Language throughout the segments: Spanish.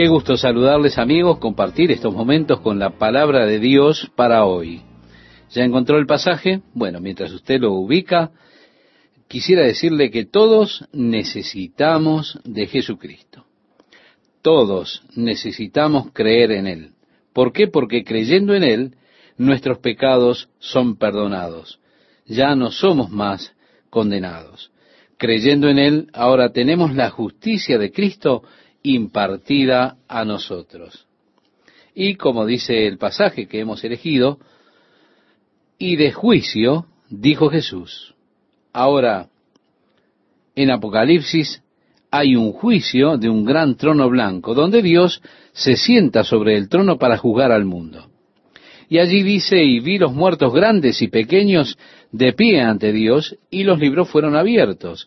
Qué gusto saludarles amigos, compartir estos momentos con la palabra de Dios para hoy. ¿Ya encontró el pasaje? Bueno, mientras usted lo ubica, quisiera decirle que todos necesitamos de Jesucristo. Todos necesitamos creer en Él. ¿Por qué? Porque creyendo en Él, nuestros pecados son perdonados. Ya no somos más condenados. Creyendo en Él, ahora tenemos la justicia de Cristo impartida a nosotros. Y como dice el pasaje que hemos elegido, y de juicio, dijo Jesús. Ahora, en Apocalipsis hay un juicio de un gran trono blanco, donde Dios se sienta sobre el trono para juzgar al mundo. Y allí dice, y vi los muertos grandes y pequeños de pie ante Dios, y los libros fueron abiertos,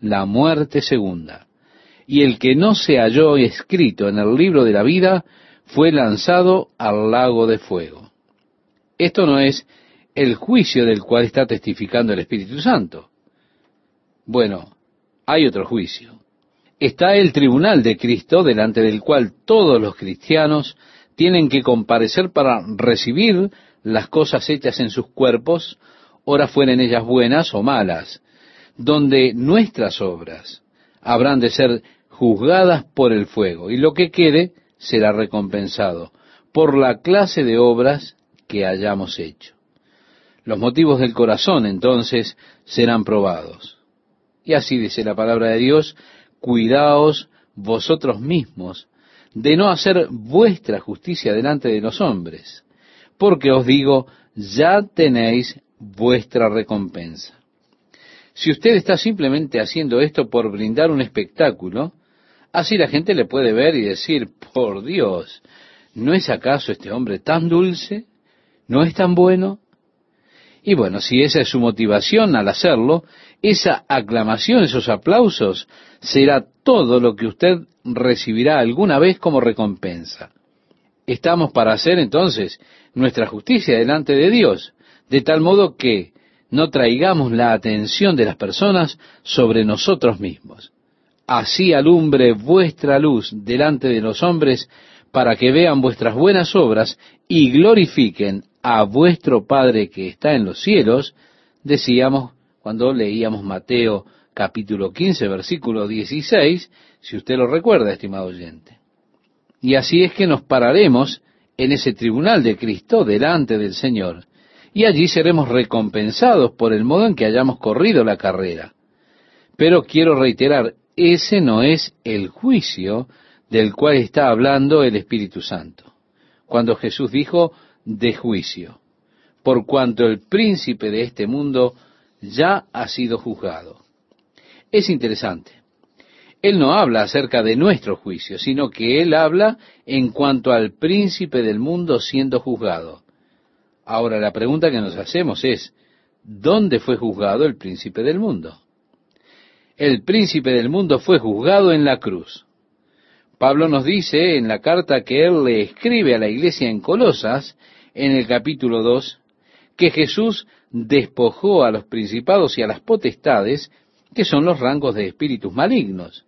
la muerte segunda. Y el que no se halló escrito en el libro de la vida fue lanzado al lago de fuego. Esto no es el juicio del cual está testificando el Espíritu Santo. Bueno, hay otro juicio. Está el tribunal de Cristo delante del cual todos los cristianos tienen que comparecer para recibir las cosas hechas en sus cuerpos, ora fueren ellas buenas o malas, donde nuestras obras habrán de ser juzgadas por el fuego, y lo que quede será recompensado por la clase de obras que hayamos hecho. Los motivos del corazón entonces serán probados. Y así dice la palabra de Dios, cuidaos vosotros mismos de no hacer vuestra justicia delante de los hombres, porque os digo, ya tenéis vuestra recompensa. Si usted está simplemente haciendo esto por brindar un espectáculo, así la gente le puede ver y decir, por Dios, ¿no es acaso este hombre tan dulce? ¿No es tan bueno? Y bueno, si esa es su motivación al hacerlo, esa aclamación, esos aplausos, será todo lo que usted recibirá alguna vez como recompensa. Estamos para hacer entonces nuestra justicia delante de Dios, de tal modo que no traigamos la atención de las personas sobre nosotros mismos. Así alumbre vuestra luz delante de los hombres para que vean vuestras buenas obras y glorifiquen a vuestro Padre que está en los cielos, decíamos cuando leíamos Mateo capítulo 15, versículo 16, si usted lo recuerda, estimado oyente. Y así es que nos pararemos en ese tribunal de Cristo delante del Señor, y allí seremos recompensados por el modo en que hayamos corrido la carrera. Pero quiero reiterar, ese no es el juicio del cual está hablando el Espíritu Santo. Cuando Jesús dijo de juicio, por cuanto el príncipe de este mundo ya ha sido juzgado. Es interesante. Él no habla acerca de nuestro juicio, sino que él habla en cuanto al príncipe del mundo siendo juzgado. Ahora la pregunta que nos hacemos es, ¿dónde fue juzgado el príncipe del mundo? El príncipe del mundo fue juzgado en la cruz. Pablo nos dice en la carta que él le escribe a la iglesia en Colosas, en el capítulo 2, que Jesús despojó a los principados y a las potestades, que son los rangos de espíritus malignos.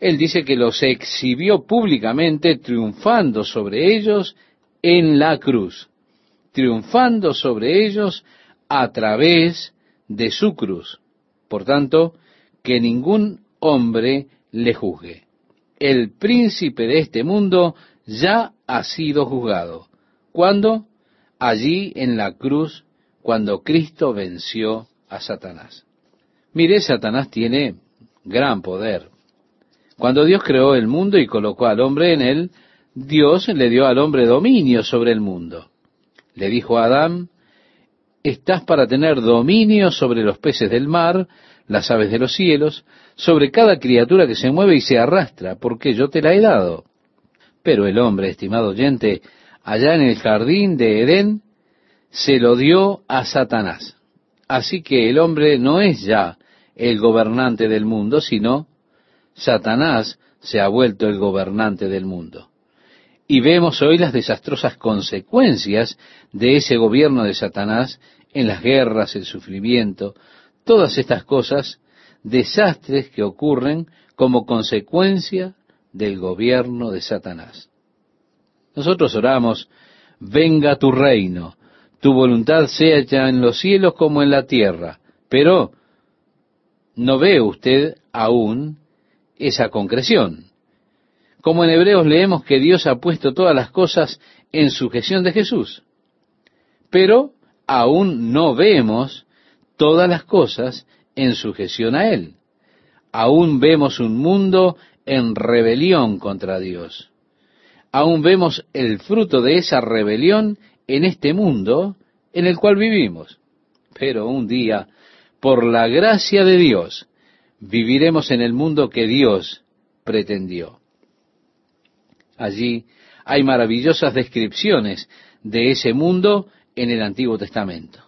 Él dice que los exhibió públicamente triunfando sobre ellos en la cruz triunfando sobre ellos a través de su cruz. Por tanto, que ningún hombre le juzgue. El príncipe de este mundo ya ha sido juzgado. ¿Cuándo? Allí en la cruz, cuando Cristo venció a Satanás. Mire, Satanás tiene gran poder. Cuando Dios creó el mundo y colocó al hombre en él, Dios le dio al hombre dominio sobre el mundo. Le dijo a Adán, estás para tener dominio sobre los peces del mar, las aves de los cielos, sobre cada criatura que se mueve y se arrastra, porque yo te la he dado. Pero el hombre, estimado oyente, allá en el jardín de Edén, se lo dio a Satanás. Así que el hombre no es ya el gobernante del mundo, sino Satanás se ha vuelto el gobernante del mundo. Y vemos hoy las desastrosas consecuencias de ese gobierno de Satanás en las guerras, el sufrimiento, todas estas cosas, desastres que ocurren como consecuencia del gobierno de Satanás. Nosotros oramos, venga tu reino, tu voluntad sea hecha en los cielos como en la tierra, pero no ve usted aún esa concreción. Como en Hebreos leemos que Dios ha puesto todas las cosas en sujeción de Jesús, pero aún no vemos todas las cosas en sujeción a Él. Aún vemos un mundo en rebelión contra Dios. Aún vemos el fruto de esa rebelión en este mundo en el cual vivimos. Pero un día, por la gracia de Dios, viviremos en el mundo que Dios pretendió. Allí hay maravillosas descripciones de ese mundo en el Antiguo Testamento.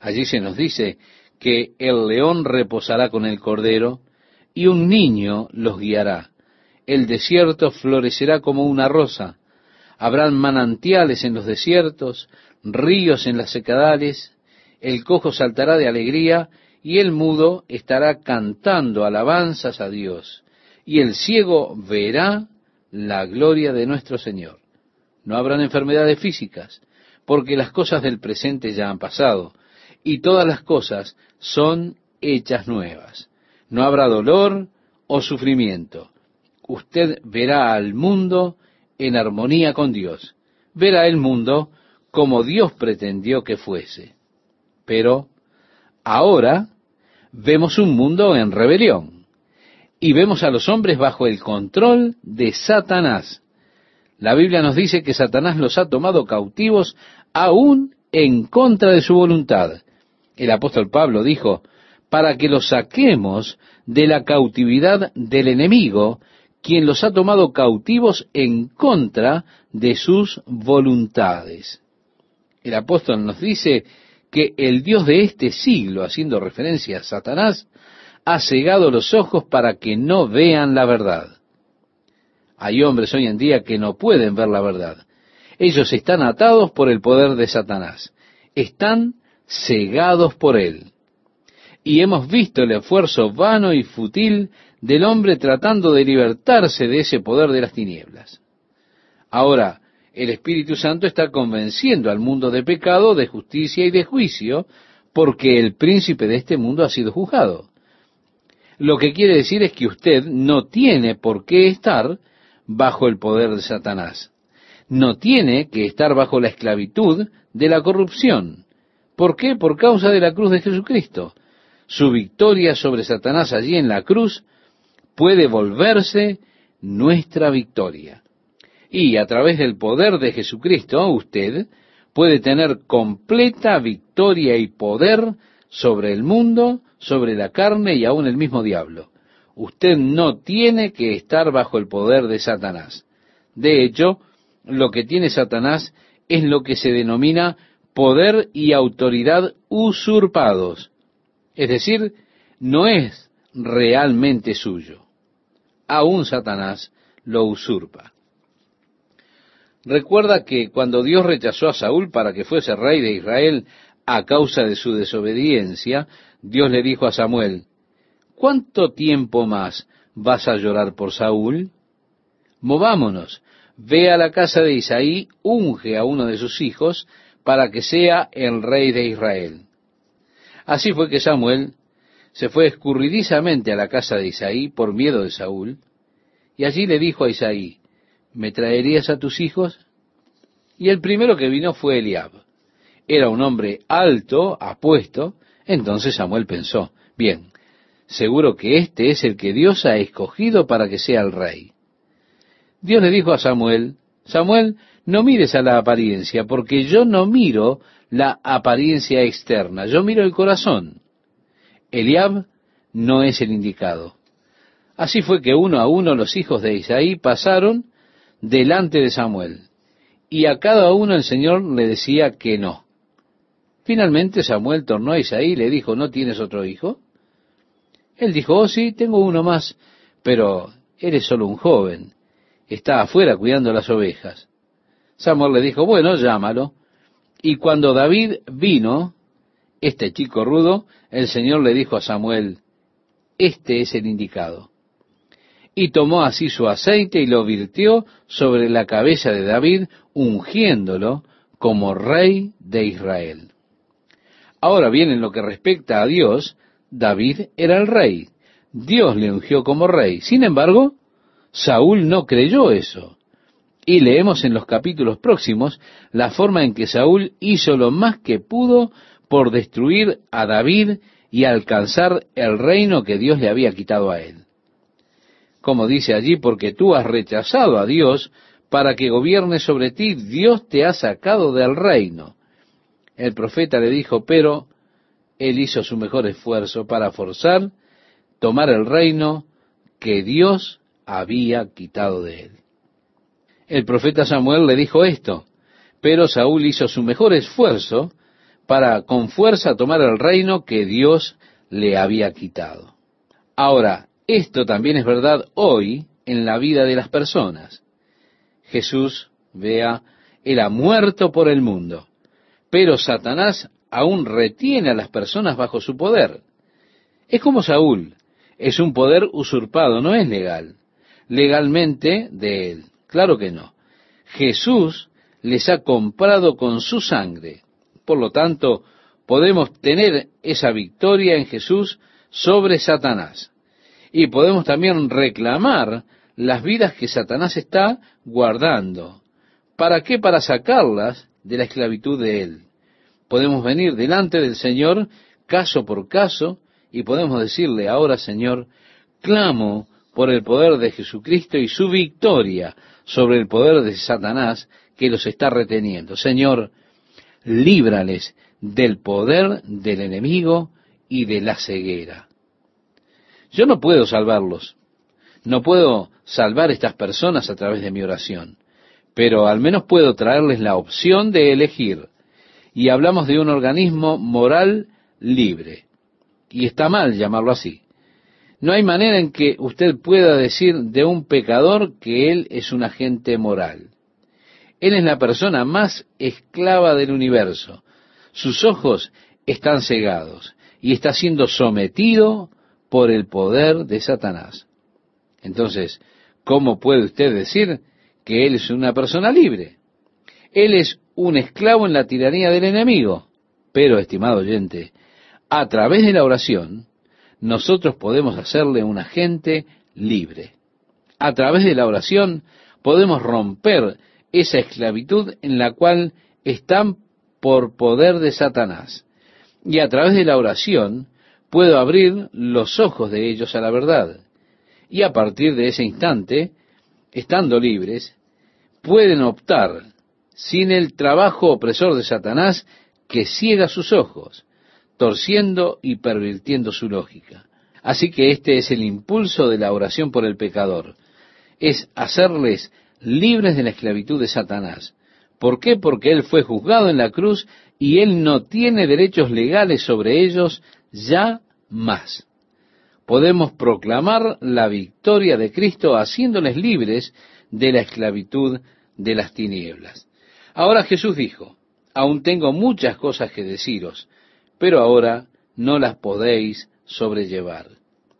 Allí se nos dice que el león reposará con el cordero y un niño los guiará. El desierto florecerá como una rosa. Habrán manantiales en los desiertos, ríos en las secadales. El cojo saltará de alegría y el mudo estará cantando alabanzas a Dios. Y el ciego verá la gloria de nuestro Señor. No habrán enfermedades físicas, porque las cosas del presente ya han pasado, y todas las cosas son hechas nuevas. No habrá dolor o sufrimiento. Usted verá al mundo en armonía con Dios. Verá el mundo como Dios pretendió que fuese. Pero ahora vemos un mundo en rebelión y vemos a los hombres bajo el control de Satanás. La Biblia nos dice que Satanás los ha tomado cautivos aún en contra de su voluntad. El apóstol Pablo dijo, para que los saquemos de la cautividad del enemigo, quien los ha tomado cautivos en contra de sus voluntades. El apóstol nos dice que el Dios de este siglo, haciendo referencia a Satanás, ha cegado los ojos para que no vean la verdad. Hay hombres hoy en día que no pueden ver la verdad. Ellos están atados por el poder de Satanás. Están cegados por él. Y hemos visto el esfuerzo vano y fútil del hombre tratando de libertarse de ese poder de las tinieblas. Ahora, el Espíritu Santo está convenciendo al mundo de pecado, de justicia y de juicio, porque el príncipe de este mundo ha sido juzgado. Lo que quiere decir es que usted no tiene por qué estar bajo el poder de Satanás no tiene que estar bajo la esclavitud de la corrupción. ¿Por qué? Por causa de la cruz de Jesucristo. Su victoria sobre Satanás allí en la cruz puede volverse nuestra victoria. Y a través del poder de Jesucristo, usted puede tener completa victoria y poder sobre el mundo, sobre la carne y aún el mismo diablo. Usted no tiene que estar bajo el poder de Satanás. De hecho, lo que tiene Satanás es lo que se denomina poder y autoridad usurpados. Es decir, no es realmente suyo. Aún Satanás lo usurpa. Recuerda que cuando Dios rechazó a Saúl para que fuese rey de Israel a causa de su desobediencia, Dios le dijo a Samuel, ¿cuánto tiempo más vas a llorar por Saúl? Movámonos, ve a la casa de Isaí, unge a uno de sus hijos para que sea el rey de Israel. Así fue que Samuel se fue escurridizamente a la casa de Isaí por miedo de Saúl, y allí le dijo a Isaí, ¿me traerías a tus hijos? Y el primero que vino fue Eliab. Era un hombre alto, apuesto, entonces Samuel pensó, bien, seguro que este es el que Dios ha escogido para que sea el rey. Dios le dijo a Samuel, Samuel, no mires a la apariencia, porque yo no miro la apariencia externa, yo miro el corazón. Eliab no es el indicado. Así fue que uno a uno los hijos de Isaí pasaron delante de Samuel. Y a cada uno el Señor le decía que no. Finalmente Samuel tornó a Isaí y le dijo, ¿no tienes otro hijo? Él dijo, oh sí, tengo uno más, pero eres solo un joven, está afuera cuidando las ovejas. Samuel le dijo, bueno, llámalo. Y cuando David vino, este chico rudo, el Señor le dijo a Samuel, este es el indicado. Y tomó así su aceite y lo virtió sobre la cabeza de David, ungiéndolo como rey de Israel. Ahora bien, en lo que respecta a Dios, David era el rey. Dios le ungió como rey. Sin embargo, Saúl no creyó eso. Y leemos en los capítulos próximos la forma en que Saúl hizo lo más que pudo por destruir a David y alcanzar el reino que Dios le había quitado a él. Como dice allí, porque tú has rechazado a Dios para que gobierne sobre ti, Dios te ha sacado del reino. El profeta le dijo, pero él hizo su mejor esfuerzo para forzar tomar el reino que Dios había quitado de él. El profeta Samuel le dijo esto, pero Saúl hizo su mejor esfuerzo para con fuerza tomar el reino que Dios le había quitado. Ahora, esto también es verdad hoy en la vida de las personas. Jesús, vea, ha muerto por el mundo, pero Satanás aún retiene a las personas bajo su poder. Es como Saúl, es un poder usurpado, no es legal. Legalmente de él, claro que no. Jesús les ha comprado con su sangre. Por lo tanto, podemos tener esa victoria en Jesús sobre Satanás. Y podemos también reclamar las vidas que Satanás está guardando. ¿Para qué? Para sacarlas de la esclavitud de él. Podemos venir delante del Señor caso por caso y podemos decirle ahora, Señor, clamo por el poder de Jesucristo y su victoria sobre el poder de Satanás que los está reteniendo. Señor, líbrales del poder del enemigo y de la ceguera. Yo no puedo salvarlos, no puedo salvar estas personas a través de mi oración, pero al menos puedo traerles la opción de elegir y hablamos de un organismo moral libre. Y está mal llamarlo así. No hay manera en que usted pueda decir de un pecador que él es un agente moral. Él es la persona más esclava del universo. Sus ojos están cegados y está siendo sometido por el poder de Satanás. Entonces, ¿cómo puede usted decir que él es una persona libre? Él es un esclavo en la tiranía del enemigo. Pero, estimado oyente, a través de la oración, nosotros podemos hacerle un agente libre. A través de la oración podemos romper esa esclavitud en la cual están por poder de Satanás. Y a través de la oración puedo abrir los ojos de ellos a la verdad. Y a partir de ese instante, estando libres, pueden optar sin el trabajo opresor de Satanás que ciega sus ojos, torciendo y pervirtiendo su lógica. Así que este es el impulso de la oración por el pecador, es hacerles libres de la esclavitud de Satanás. ¿Por qué? Porque Él fue juzgado en la cruz y Él no tiene derechos legales sobre ellos ya más. Podemos proclamar la victoria de Cristo haciéndoles libres de la esclavitud de las tinieblas. Ahora Jesús dijo, aún tengo muchas cosas que deciros, pero ahora no las podéis sobrellevar.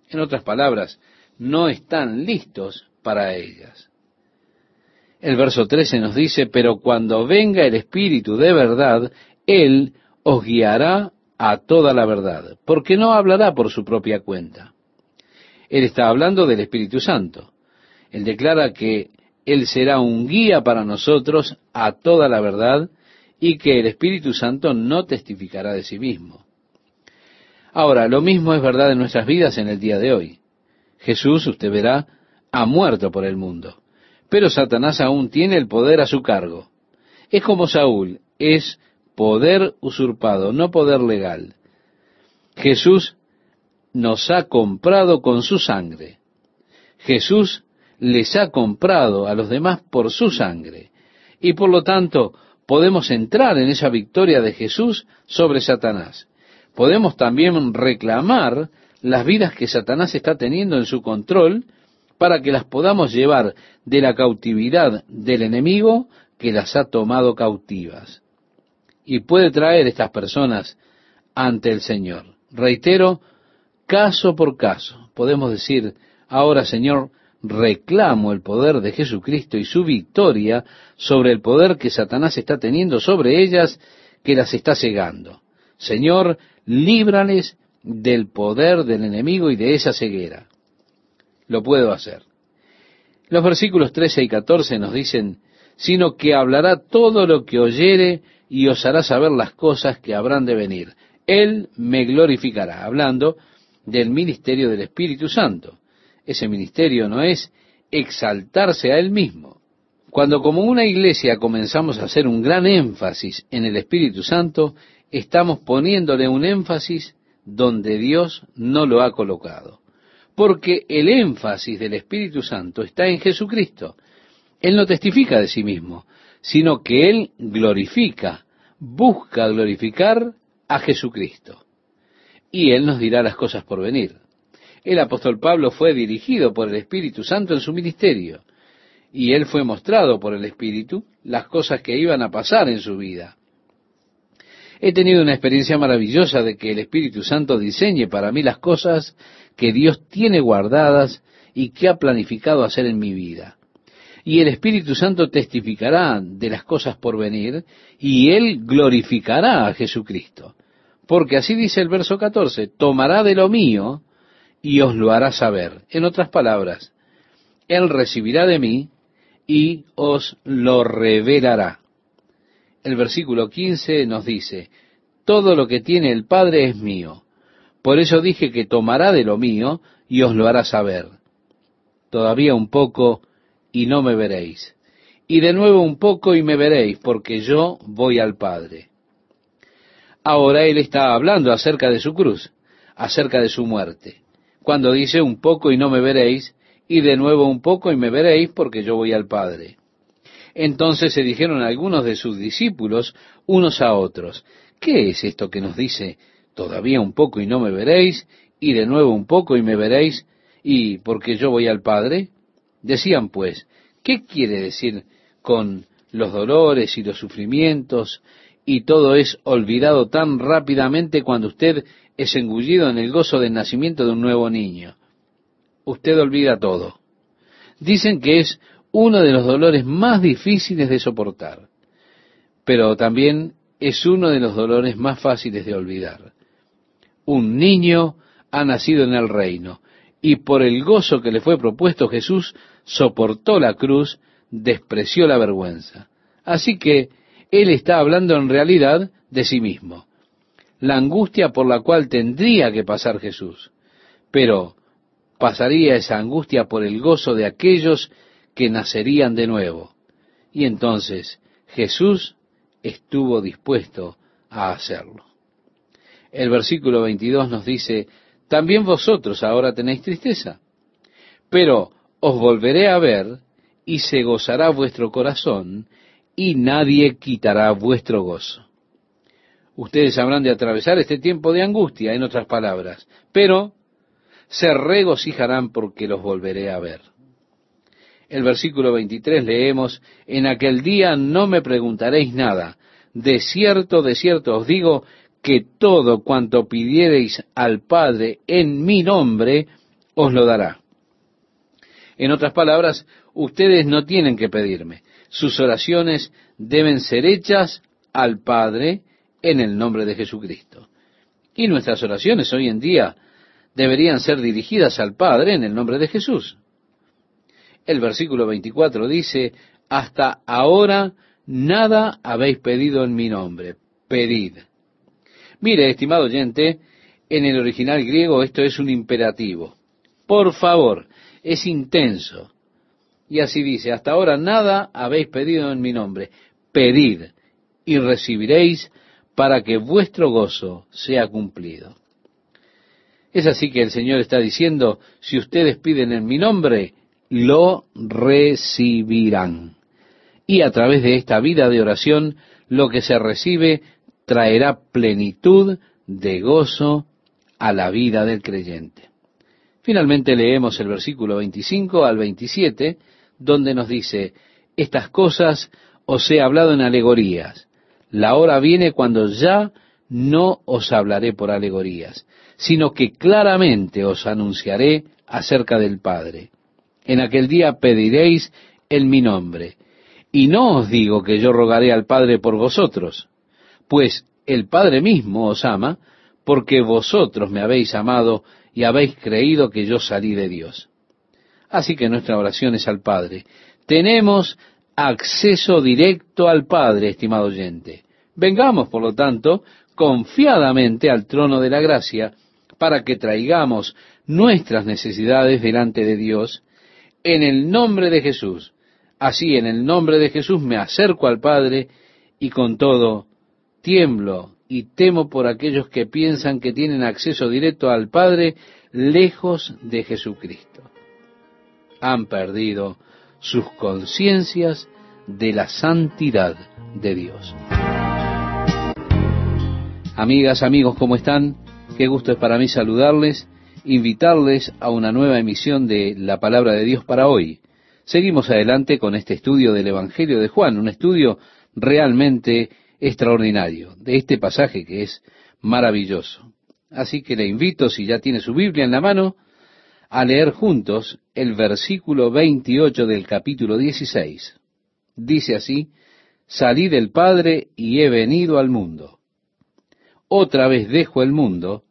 En otras palabras, no están listos para ellas. El verso 13 nos dice, pero cuando venga el Espíritu de verdad, Él os guiará a toda la verdad, porque no hablará por su propia cuenta. Él está hablando del Espíritu Santo. Él declara que él será un guía para nosotros a toda la verdad y que el Espíritu Santo no testificará de sí mismo. Ahora, lo mismo es verdad en nuestras vidas en el día de hoy. Jesús, usted verá, ha muerto por el mundo, pero Satanás aún tiene el poder a su cargo. Es como Saúl, es poder usurpado, no poder legal. Jesús nos ha comprado con su sangre. Jesús les ha comprado a los demás por su sangre. Y por lo tanto, podemos entrar en esa victoria de Jesús sobre Satanás. Podemos también reclamar las vidas que Satanás está teniendo en su control para que las podamos llevar de la cautividad del enemigo que las ha tomado cautivas. Y puede traer estas personas ante el Señor. Reitero, caso por caso. Podemos decir, ahora Señor, reclamo el poder de Jesucristo y su victoria sobre el poder que Satanás está teniendo sobre ellas, que las está cegando. Señor, líbrales del poder del enemigo y de esa ceguera. Lo puedo hacer. Los versículos 13 y 14 nos dicen, sino que hablará todo lo que oyere y os hará saber las cosas que habrán de venir. Él me glorificará, hablando del ministerio del Espíritu Santo. Ese ministerio no es exaltarse a Él mismo. Cuando como una iglesia comenzamos a hacer un gran énfasis en el Espíritu Santo, estamos poniéndole un énfasis donde Dios no lo ha colocado. Porque el énfasis del Espíritu Santo está en Jesucristo. Él no testifica de sí mismo, sino que Él glorifica, busca glorificar a Jesucristo. Y Él nos dirá las cosas por venir. El apóstol Pablo fue dirigido por el Espíritu Santo en su ministerio, y él fue mostrado por el Espíritu las cosas que iban a pasar en su vida. He tenido una experiencia maravillosa de que el Espíritu Santo diseñe para mí las cosas que Dios tiene guardadas y que ha planificado hacer en mi vida. Y el Espíritu Santo testificará de las cosas por venir y Él glorificará a Jesucristo. Porque así dice el verso 14, tomará de lo mío y os lo hará saber. En otras palabras, Él recibirá de mí y os lo revelará. El versículo 15 nos dice, todo lo que tiene el Padre es mío. Por eso dije que tomará de lo mío y os lo hará saber. Todavía un poco y no me veréis. Y de nuevo un poco y me veréis, porque yo voy al Padre. Ahora Él está hablando acerca de su cruz, acerca de su muerte cuando dice un poco y no me veréis, y de nuevo un poco y me veréis porque yo voy al Padre. Entonces se dijeron algunos de sus discípulos unos a otros, ¿qué es esto que nos dice todavía un poco y no me veréis, y de nuevo un poco y me veréis, y porque yo voy al Padre? Decían pues, ¿qué quiere decir con los dolores y los sufrimientos, y todo es olvidado tan rápidamente cuando usted es engullido en el gozo del nacimiento de un nuevo niño. Usted olvida todo. Dicen que es uno de los dolores más difíciles de soportar, pero también es uno de los dolores más fáciles de olvidar. Un niño ha nacido en el reino, y por el gozo que le fue propuesto Jesús, soportó la cruz, despreció la vergüenza. Así que Él está hablando en realidad de sí mismo la angustia por la cual tendría que pasar Jesús, pero pasaría esa angustia por el gozo de aquellos que nacerían de nuevo. Y entonces Jesús estuvo dispuesto a hacerlo. El versículo 22 nos dice, también vosotros ahora tenéis tristeza, pero os volveré a ver y se gozará vuestro corazón y nadie quitará vuestro gozo. Ustedes habrán de atravesar este tiempo de angustia, en otras palabras, pero se regocijarán porque los volveré a ver. El versículo 23 leemos, en aquel día no me preguntaréis nada, de cierto, de cierto os digo, que todo cuanto pidiereis al Padre en mi nombre, os lo dará. En otras palabras, ustedes no tienen que pedirme. Sus oraciones deben ser hechas al Padre en el nombre de Jesucristo. Y nuestras oraciones hoy en día deberían ser dirigidas al Padre en el nombre de Jesús. El versículo 24 dice, hasta ahora nada habéis pedido en mi nombre, pedid. Mire, estimado oyente, en el original griego esto es un imperativo. Por favor, es intenso. Y así dice, hasta ahora nada habéis pedido en mi nombre, pedid y recibiréis para que vuestro gozo sea cumplido. Es así que el Señor está diciendo, si ustedes piden en mi nombre, lo recibirán. Y a través de esta vida de oración, lo que se recibe traerá plenitud de gozo a la vida del creyente. Finalmente leemos el versículo 25 al 27, donde nos dice, estas cosas os he hablado en alegorías. La hora viene cuando ya no os hablaré por alegorías, sino que claramente os anunciaré acerca del Padre. En aquel día pediréis en mi nombre. Y no os digo que yo rogaré al Padre por vosotros, pues el Padre mismo os ama, porque vosotros me habéis amado y habéis creído que yo salí de Dios. Así que nuestra oración es al Padre. Tenemos acceso directo al Padre, estimado oyente. Vengamos, por lo tanto, confiadamente al trono de la gracia para que traigamos nuestras necesidades delante de Dios en el nombre de Jesús. Así, en el nombre de Jesús me acerco al Padre y con todo tiemblo y temo por aquellos que piensan que tienen acceso directo al Padre lejos de Jesucristo. Han perdido sus conciencias de la santidad de Dios. Amigas, amigos, ¿cómo están? Qué gusto es para mí saludarles, invitarles a una nueva emisión de la palabra de Dios para hoy. Seguimos adelante con este estudio del Evangelio de Juan, un estudio realmente extraordinario de este pasaje que es maravilloso. Así que le invito, si ya tiene su Biblia en la mano, a leer juntos el versículo 28 del capítulo 16. Dice así, salí del Padre y he venido al mundo. Otra vez dejo el mundo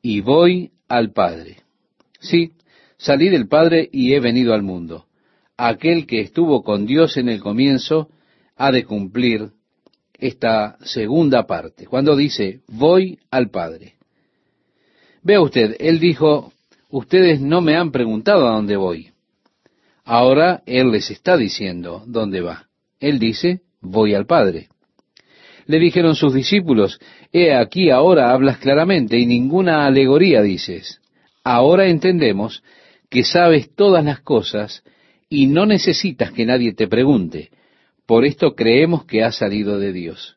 y voy al Padre. Sí, salí del Padre y he venido al mundo. Aquel que estuvo con Dios en el comienzo ha de cumplir esta segunda parte, cuando dice, voy al Padre. Vea usted, él dijo, ustedes no me han preguntado a dónde voy. Ahora él les está diciendo dónde va. Él dice, voy al Padre. Le dijeron sus discípulos, he aquí ahora hablas claramente y ninguna alegoría dices. Ahora entendemos que sabes todas las cosas y no necesitas que nadie te pregunte. Por esto creemos que ha salido de Dios.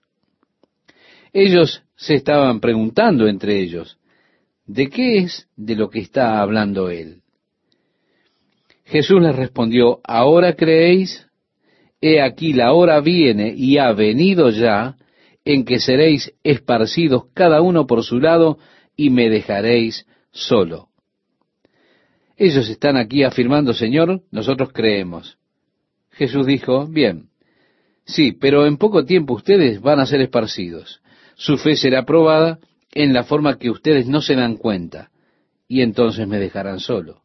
Ellos se estaban preguntando entre ellos, ¿de qué es de lo que está hablando él? Jesús les respondió, ¿ahora creéis? He aquí la hora viene y ha venido ya en que seréis esparcidos cada uno por su lado y me dejaréis solo. Ellos están aquí afirmando, Señor, nosotros creemos. Jesús dijo, bien, Sí, pero en poco tiempo ustedes van a ser esparcidos. Su fe será probada en la forma que ustedes no se dan cuenta, y entonces me dejarán solo.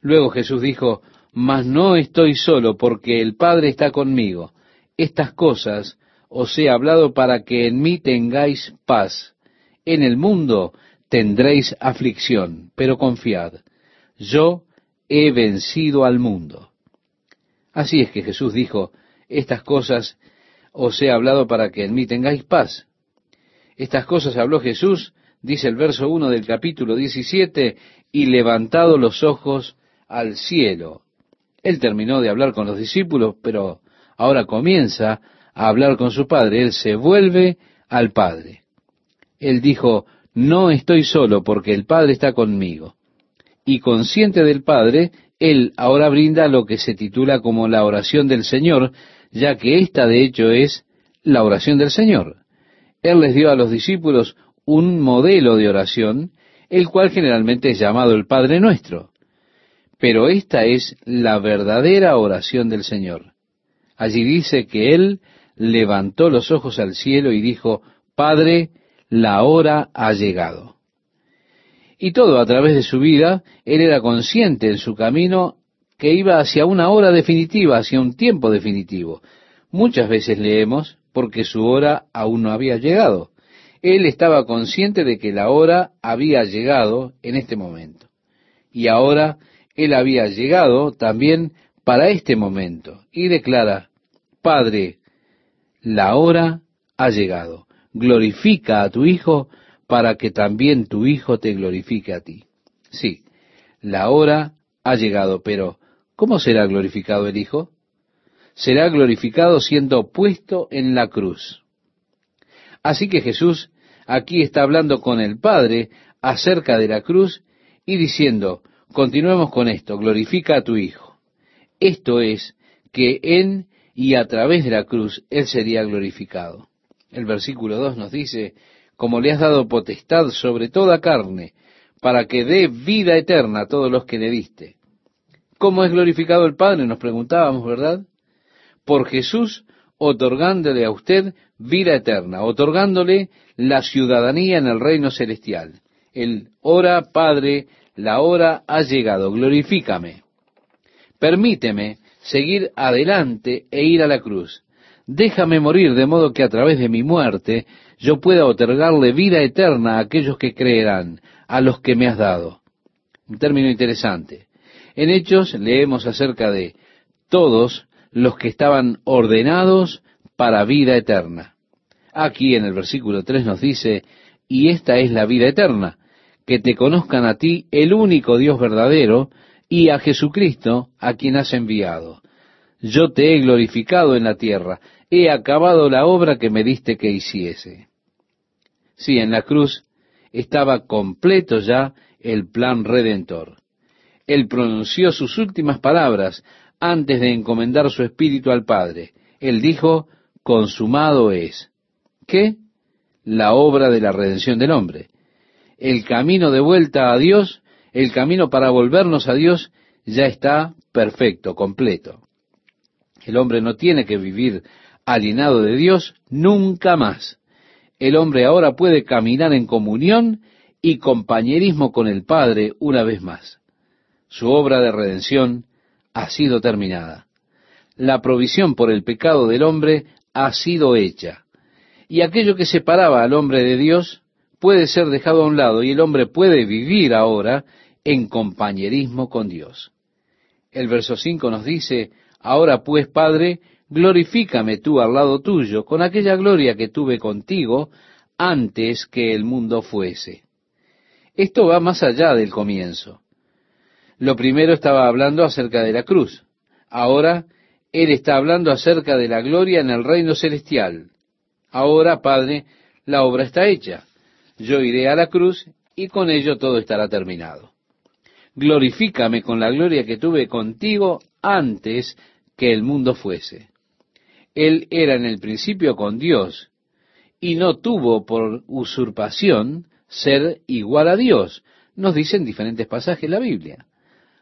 Luego Jesús dijo, Mas no estoy solo, porque el Padre está conmigo. Estas cosas os he hablado para que en mí tengáis paz. En el mundo tendréis aflicción, pero confiad, yo he vencido al mundo. Así es que Jesús dijo, estas cosas os he hablado para que en mí tengáis paz. Estas cosas habló Jesús, dice el verso 1 del capítulo 17, y levantado los ojos al cielo. Él terminó de hablar con los discípulos, pero ahora comienza a hablar con su Padre. Él se vuelve al Padre. Él dijo, no estoy solo porque el Padre está conmigo. Y consciente del Padre, Él ahora brinda lo que se titula como la oración del Señor, ya que esta de hecho es la oración del Señor. Él les dio a los discípulos un modelo de oración, el cual generalmente es llamado el Padre Nuestro. Pero esta es la verdadera oración del Señor. Allí dice que Él levantó los ojos al cielo y dijo, Padre, la hora ha llegado. Y todo a través de su vida, Él era consciente en su camino que iba hacia una hora definitiva, hacia un tiempo definitivo. Muchas veces leemos porque su hora aún no había llegado. Él estaba consciente de que la hora había llegado en este momento. Y ahora él había llegado también para este momento. Y declara, Padre, la hora ha llegado. Glorifica a tu Hijo para que también tu Hijo te glorifique a ti. Sí, la hora ha llegado, pero ¿cómo será glorificado el Hijo? Será glorificado siendo puesto en la cruz. Así que Jesús aquí está hablando con el Padre acerca de la cruz y diciendo, continuemos con esto, glorifica a tu Hijo. Esto es que en y a través de la cruz Él sería glorificado. El versículo 2 nos dice, como le has dado potestad sobre toda carne, para que dé vida eterna a todos los que le diste. ¿Cómo es glorificado el Padre? Nos preguntábamos, ¿verdad? Por Jesús otorgándole a usted vida eterna, otorgándole la ciudadanía en el reino celestial. El ora, Padre, la hora ha llegado, glorifícame. Permíteme seguir adelante e ir a la cruz. Déjame morir de modo que a través de mi muerte yo pueda otorgarle vida eterna a aquellos que creerán, a los que me has dado. Un término interesante. En Hechos leemos acerca de todos los que estaban ordenados para vida eterna. Aquí en el versículo 3 nos dice, y esta es la vida eterna, que te conozcan a ti, el único Dios verdadero, y a Jesucristo, a quien has enviado. Yo te he glorificado en la tierra, he acabado la obra que me diste que hiciese. Sí, en la cruz estaba completo ya el plan redentor. Él pronunció sus últimas palabras antes de encomendar su espíritu al Padre. Él dijo, consumado es. ¿Qué? La obra de la redención del hombre el camino de vuelta a Dios, el camino para volvernos a Dios, ya está perfecto, completo. El hombre no tiene que vivir alienado de Dios nunca más. El hombre ahora puede caminar en comunión y compañerismo con el Padre una vez más. Su obra de redención ha sido terminada. La provisión por el pecado del hombre ha sido hecha. Y aquello que separaba al hombre de Dios puede ser dejado a un lado y el hombre puede vivir ahora en compañerismo con Dios. El verso 5 nos dice, ahora pues, Padre, glorifícame tú al lado tuyo con aquella gloria que tuve contigo antes que el mundo fuese. Esto va más allá del comienzo. Lo primero estaba hablando acerca de la cruz. Ahora Él está hablando acerca de la gloria en el reino celestial. Ahora, Padre, la obra está hecha yo iré a la cruz y con ello todo estará terminado. Glorifícame con la gloria que tuve contigo antes que el mundo fuese. Él era en el principio con Dios y no tuvo por usurpación ser igual a Dios. Nos dicen diferentes pasajes la Biblia.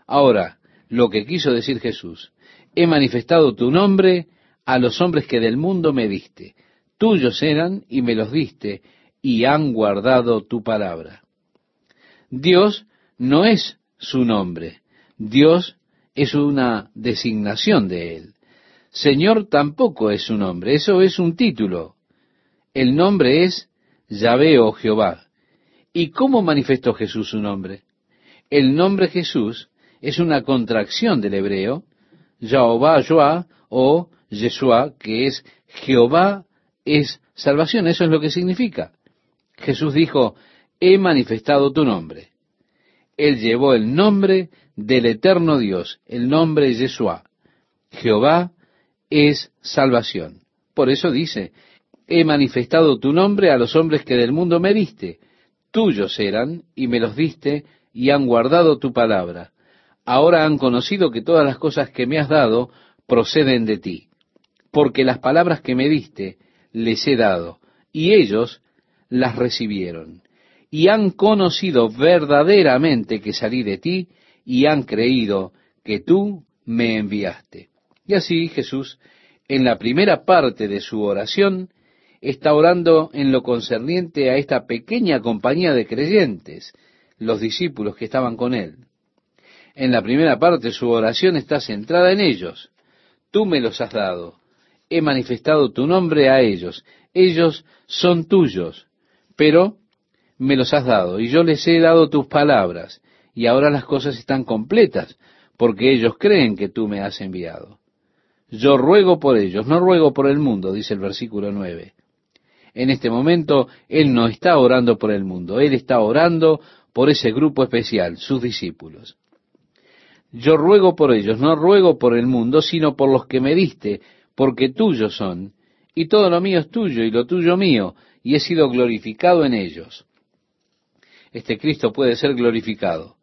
Ahora, lo que quiso decir Jesús, he manifestado tu nombre a los hombres que del mundo me diste. Tuyos eran y me los diste, y han guardado tu palabra. Dios no es su nombre, Dios es una designación de él. Señor tampoco es su nombre, eso es un título. El nombre es Yahvé o Jehová. ¿Y cómo manifestó Jesús su nombre? El nombre Jesús es una contracción del hebreo, Jehová Joa o Yeshua, que es Jehová es salvación, eso es lo que significa. Jesús dijo, he manifestado tu nombre. Él llevó el nombre del eterno Dios, el nombre Yeshua. Jehová es salvación. Por eso dice, he manifestado tu nombre a los hombres que del mundo me diste. Tuyos eran y me los diste y han guardado tu palabra. Ahora han conocido que todas las cosas que me has dado proceden de ti, porque las palabras que me diste les he dado, y ellos las recibieron y han conocido verdaderamente que salí de ti y han creído que tú me enviaste. Y así Jesús, en la primera parte de su oración, está orando en lo concerniente a esta pequeña compañía de creyentes, los discípulos que estaban con él. En la primera parte su oración está centrada en ellos. Tú me los has dado. He manifestado tu nombre a ellos. Ellos son tuyos pero me los has dado y yo les he dado tus palabras y ahora las cosas están completas porque ellos creen que tú me has enviado. Yo ruego por ellos, no ruego por el mundo, dice el versículo 9. En este momento Él no está orando por el mundo, Él está orando por ese grupo especial, sus discípulos. Yo ruego por ellos, no ruego por el mundo, sino por los que me diste, porque tuyos son, y todo lo mío es tuyo, y lo tuyo mío, y he sido glorificado en ellos. Este Cristo puede ser glorificado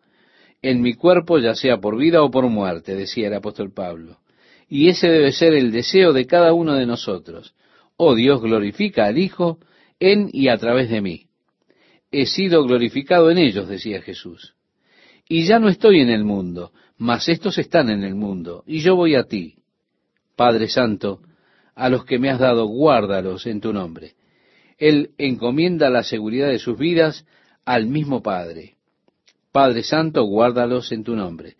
en mi cuerpo, ya sea por vida o por muerte, decía el apóstol Pablo. Y ese debe ser el deseo de cada uno de nosotros. Oh Dios, glorifica al Hijo en y a través de mí. He sido glorificado en ellos, decía Jesús. Y ya no estoy en el mundo, mas estos están en el mundo, y yo voy a ti. Padre Santo, a los que me has dado, guárdalos en tu nombre. Él encomienda la seguridad de sus vidas al mismo Padre. Padre Santo, guárdalos en tu nombre.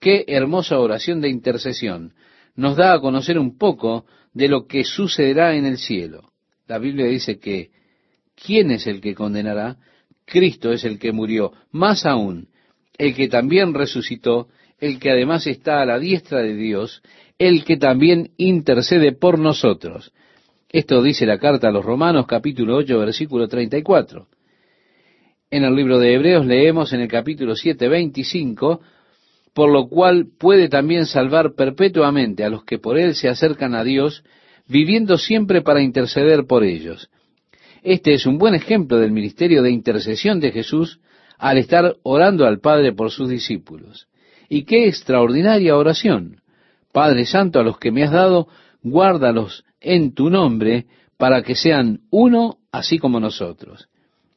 Qué hermosa oración de intercesión. Nos da a conocer un poco de lo que sucederá en el cielo. La Biblia dice que, ¿quién es el que condenará? Cristo es el que murió. Más aún, el que también resucitó, el que además está a la diestra de Dios, el que también intercede por nosotros. Esto dice la carta a los Romanos capítulo 8 versículo 34. En el libro de Hebreos leemos en el capítulo 7 25, por lo cual puede también salvar perpetuamente a los que por él se acercan a Dios, viviendo siempre para interceder por ellos. Este es un buen ejemplo del ministerio de intercesión de Jesús al estar orando al Padre por sus discípulos. Y qué extraordinaria oración. Padre Santo, a los que me has dado, guárdalos en tu nombre para que sean uno así como nosotros.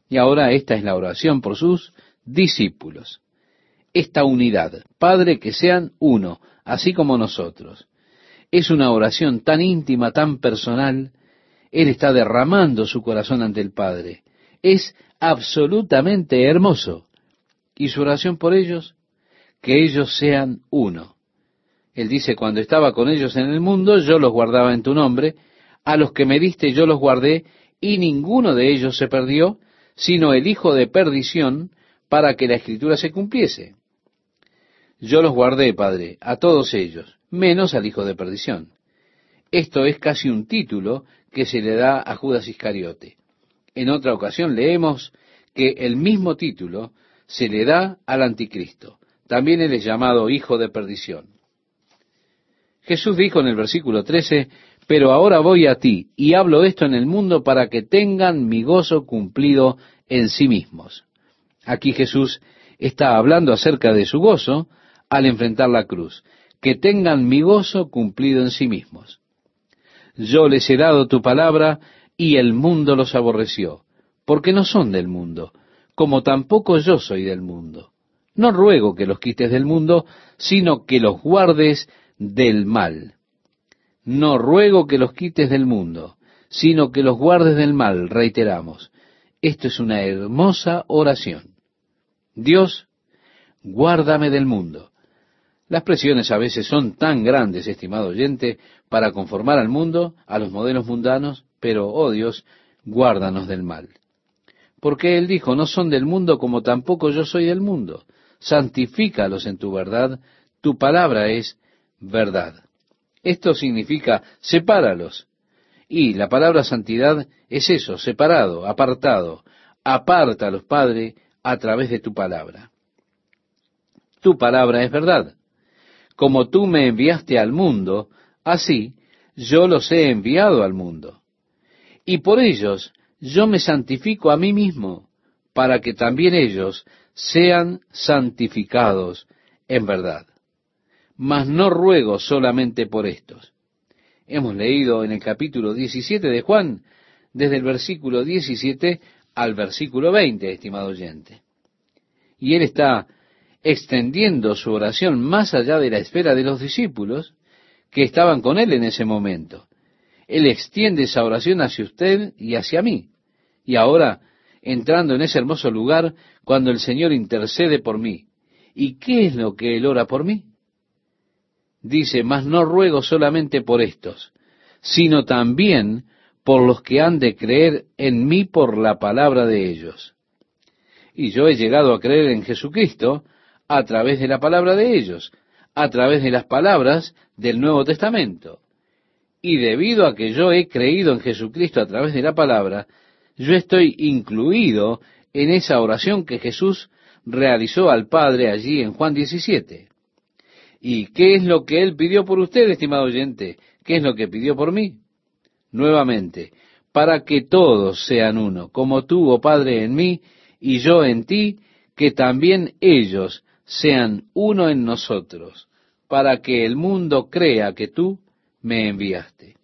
Y ahora esta es la oración por sus discípulos. Esta unidad, Padre, que sean uno, así como nosotros. Es una oración tan íntima, tan personal. Él está derramando su corazón ante el Padre. Es absolutamente hermoso. ¿Y su oración por ellos? Que ellos sean uno. Él dice, cuando estaba con ellos en el mundo, yo los guardaba en tu nombre, a los que me diste yo los guardé, y ninguno de ellos se perdió, sino el hijo de perdición, para que la escritura se cumpliese. Yo los guardé, Padre, a todos ellos, menos al hijo de perdición. Esto es casi un título que se le da a Judas Iscariote. En otra ocasión leemos que el mismo título se le da al anticristo. También él es llamado hijo de perdición. Jesús dijo en el versículo 13, pero ahora voy a ti y hablo esto en el mundo para que tengan mi gozo cumplido en sí mismos. Aquí Jesús está hablando acerca de su gozo al enfrentar la cruz, que tengan mi gozo cumplido en sí mismos. Yo les he dado tu palabra y el mundo los aborreció, porque no son del mundo, como tampoco yo soy del mundo. No ruego que los quites del mundo, sino que los guardes del mal. No ruego que los quites del mundo, sino que los guardes del mal, reiteramos. Esto es una hermosa oración. Dios, guárdame del mundo. Las presiones a veces son tan grandes, estimado oyente, para conformar al mundo, a los modelos mundanos, pero, oh Dios, guárdanos del mal. Porque Él dijo, no son del mundo como tampoco yo soy del mundo. Santifícalos en tu verdad, tu palabra es verdad. Esto significa sepáralos. Y la palabra santidad es eso, separado, apartado. Aparta los padres a través de tu palabra. Tu palabra es verdad. Como tú me enviaste al mundo, así yo los he enviado al mundo. Y por ellos yo me santifico a mí mismo, para que también ellos sean santificados en verdad mas no ruego solamente por estos. Hemos leído en el capítulo 17 de Juan, desde el versículo 17 al versículo 20, estimado oyente. Y él está extendiendo su oración más allá de la esfera de los discípulos que estaban con él en ese momento. Él extiende esa oración hacia usted y hacia mí. Y ahora, entrando en ese hermoso lugar, cuando el Señor intercede por mí. ¿Y qué es lo que Él ora por mí? dice, mas no ruego solamente por estos, sino también por los que han de creer en mí por la palabra de ellos. Y yo he llegado a creer en Jesucristo a través de la palabra de ellos, a través de las palabras del Nuevo Testamento. Y debido a que yo he creído en Jesucristo a través de la palabra, yo estoy incluido en esa oración que Jesús realizó al Padre allí en Juan 17. ¿Y qué es lo que Él pidió por usted, estimado oyente? ¿Qué es lo que pidió por mí? Nuevamente, para que todos sean uno, como tú, oh Padre, en mí y yo en ti, que también ellos sean uno en nosotros, para que el mundo crea que tú me enviaste.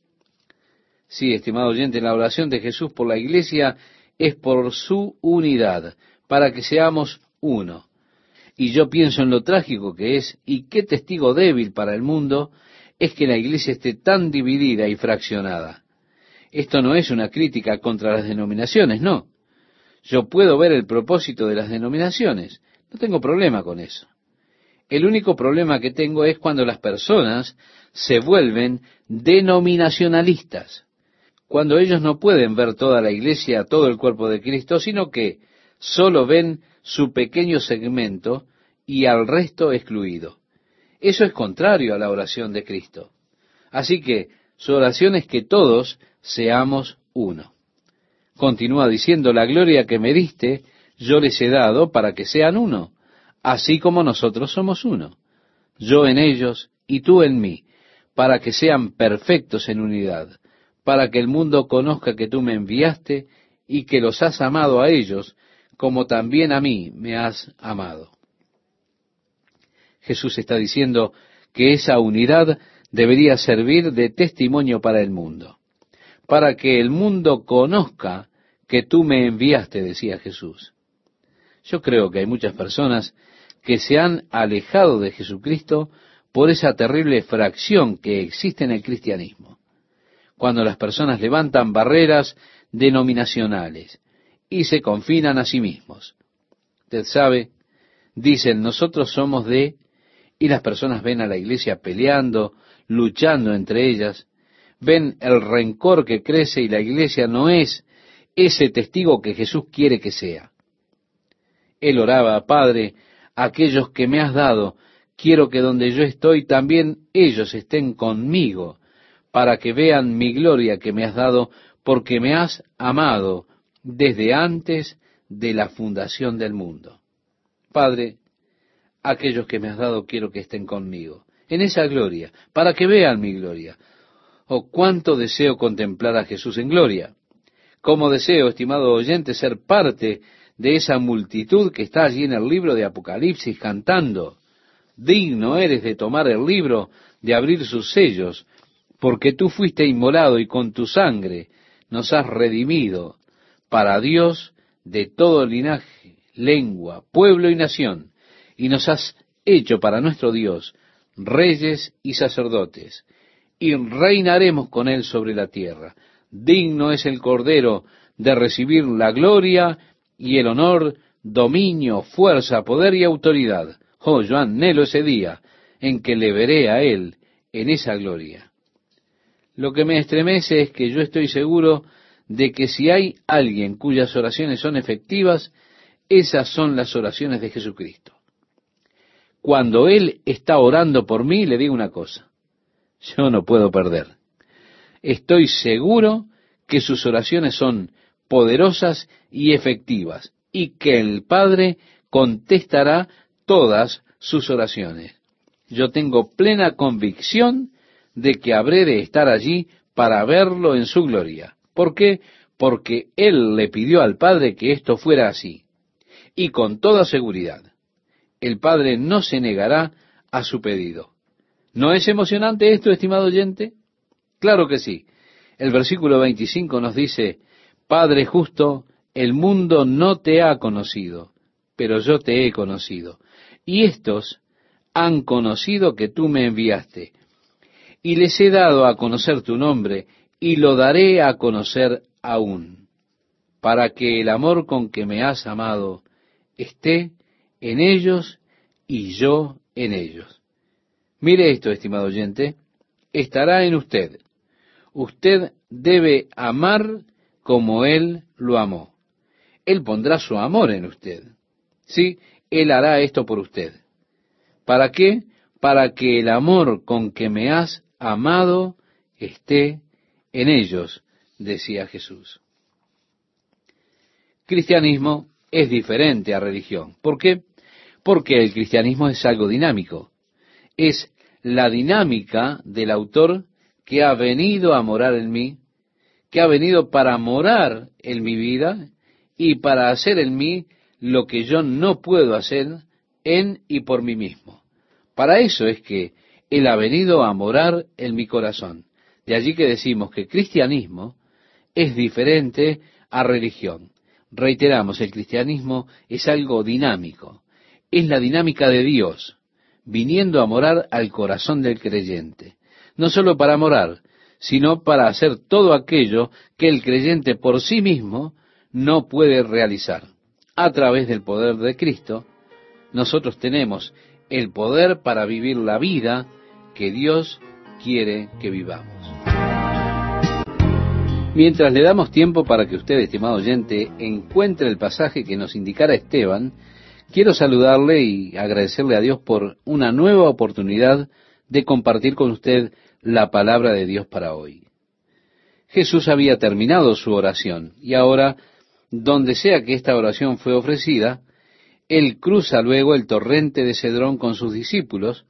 Sí, estimado oyente, la oración de Jesús por la iglesia es por su unidad, para que seamos uno. Y yo pienso en lo trágico que es y qué testigo débil para el mundo es que la iglesia esté tan dividida y fraccionada. Esto no es una crítica contra las denominaciones, no. Yo puedo ver el propósito de las denominaciones, no tengo problema con eso. El único problema que tengo es cuando las personas se vuelven denominacionalistas, cuando ellos no pueden ver toda la iglesia, todo el cuerpo de Cristo, sino que solo ven su pequeño segmento y al resto excluido. Eso es contrario a la oración de Cristo. Así que su oración es que todos seamos uno. Continúa diciendo, la gloria que me diste, yo les he dado para que sean uno, así como nosotros somos uno. Yo en ellos y tú en mí, para que sean perfectos en unidad, para que el mundo conozca que tú me enviaste y que los has amado a ellos, como también a mí me has amado. Jesús está diciendo que esa unidad debería servir de testimonio para el mundo, para que el mundo conozca que tú me enviaste, decía Jesús. Yo creo que hay muchas personas que se han alejado de Jesucristo por esa terrible fracción que existe en el cristianismo. Cuando las personas levantan barreras denominacionales y se confinan a sí mismos. Usted sabe, dicen, nosotros somos de y las personas ven a la iglesia peleando, luchando entre ellas, ven el rencor que crece y la iglesia no es ese testigo que Jesús quiere que sea. Él oraba, Padre, aquellos que me has dado, quiero que donde yo estoy también ellos estén conmigo, para que vean mi gloria que me has dado, porque me has amado desde antes de la fundación del mundo. Padre, aquellos que me has dado quiero que estén conmigo, en esa gloria, para que vean mi gloria. Oh, cuánto deseo contemplar a Jesús en gloria. Cómo deseo, estimado oyente, ser parte de esa multitud que está allí en el libro de Apocalipsis cantando. Digno eres de tomar el libro, de abrir sus sellos, porque tú fuiste inmolado y con tu sangre nos has redimido para Dios de todo linaje, lengua, pueblo y nación y nos has hecho para nuestro Dios reyes y sacerdotes, y reinaremos con él sobre la tierra. Digno es el Cordero de recibir la gloria y el honor, dominio, fuerza, poder y autoridad. Oh, yo anhelo ese día en que le veré a él en esa gloria. Lo que me estremece es que yo estoy seguro de que si hay alguien cuyas oraciones son efectivas, esas son las oraciones de Jesucristo cuando Él está orando por mí, le digo una cosa, yo no puedo perder. Estoy seguro que sus oraciones son poderosas y efectivas y que el Padre contestará todas sus oraciones. Yo tengo plena convicción de que habré de estar allí para verlo en su gloria. ¿Por qué? Porque Él le pidió al Padre que esto fuera así. Y con toda seguridad, el Padre no se negará a su pedido. ¿No es emocionante esto, estimado oyente? Claro que sí. El versículo 25 nos dice, Padre justo, el mundo no te ha conocido, pero yo te he conocido. Y estos han conocido que tú me enviaste. Y les he dado a conocer tu nombre, y lo daré a conocer aún, para que el amor con que me has amado esté en ellos y yo en ellos. Mire esto, estimado oyente, estará en usted. Usted debe amar como Él lo amó. Él pondrá su amor en usted. Sí, Él hará esto por usted. ¿Para qué? Para que el amor con que me has amado esté en ellos, decía Jesús. Cristianismo es diferente a religión. ¿Por qué? porque el cristianismo es algo dinámico. es la dinámica del autor que ha venido a morar en mí, que ha venido para morar en mi vida y para hacer en mí lo que yo no puedo hacer en y por mí mismo. Para eso es que Él ha venido a morar en mi corazón. De allí que decimos que cristianismo es diferente a religión. Reiteramos, el cristianismo es algo dinámico. Es la dinámica de Dios, viniendo a morar al corazón del creyente. No solo para morar, sino para hacer todo aquello que el creyente por sí mismo no puede realizar. A través del poder de Cristo, nosotros tenemos el poder para vivir la vida que Dios quiere que vivamos. Mientras le damos tiempo para que usted, estimado oyente, encuentre el pasaje que nos indicara Esteban, quiero saludarle y agradecerle a Dios por una nueva oportunidad de compartir con usted la palabra de Dios para hoy. Jesús había terminado su oración y ahora, donde sea que esta oración fue ofrecida, él cruza luego el torrente de Cedrón con sus discípulos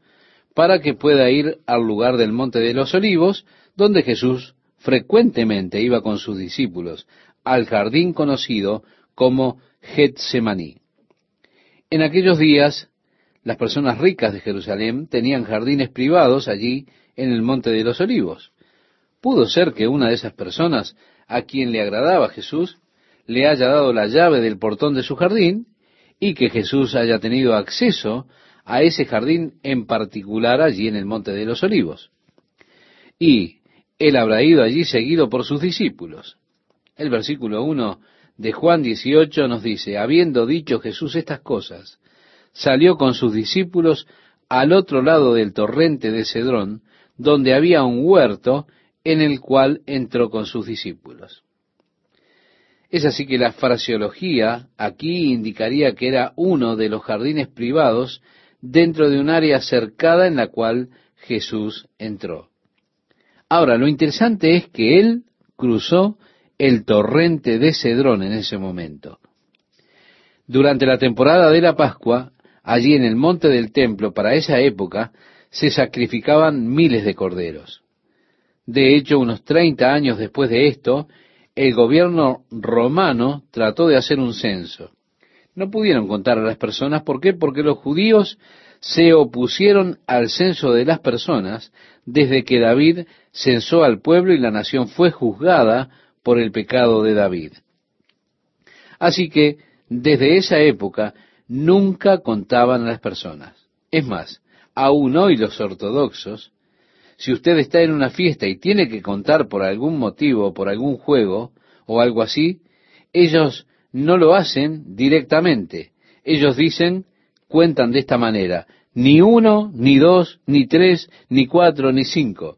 para que pueda ir al lugar del monte de los olivos, donde Jesús frecuentemente iba con sus discípulos, al jardín conocido como Getsemaní. En aquellos días, las personas ricas de Jerusalén tenían jardines privados allí en el monte de los olivos. Pudo ser que una de esas personas a quien le agradaba Jesús le haya dado la llave del portón de su jardín y que Jesús haya tenido acceso a ese jardín en particular allí en el monte de los olivos. Y él habrá ido allí seguido por sus discípulos. El versículo 1 de Juan 18 nos dice, habiendo dicho Jesús estas cosas, salió con sus discípulos al otro lado del torrente de Cedrón, donde había un huerto en el cual entró con sus discípulos. Es así que la fraseología aquí indicaría que era uno de los jardines privados dentro de un área cercada en la cual Jesús entró. Ahora, lo interesante es que él cruzó el torrente de Cedrón en ese momento. Durante la temporada de la Pascua, allí en el monte del templo, para esa época, se sacrificaban miles de corderos. De hecho, unos 30 años después de esto, el gobierno romano trató de hacer un censo. No pudieron contar a las personas, ¿por qué? Porque los judíos se opusieron al censo de las personas desde que David censó al pueblo y la nación fue juzgada por el pecado de David. Así que desde esa época nunca contaban a las personas. Es más, aún hoy los ortodoxos, si usted está en una fiesta y tiene que contar por algún motivo, por algún juego o algo así, ellos no lo hacen directamente. Ellos dicen, cuentan de esta manera, ni uno, ni dos, ni tres, ni cuatro, ni cinco.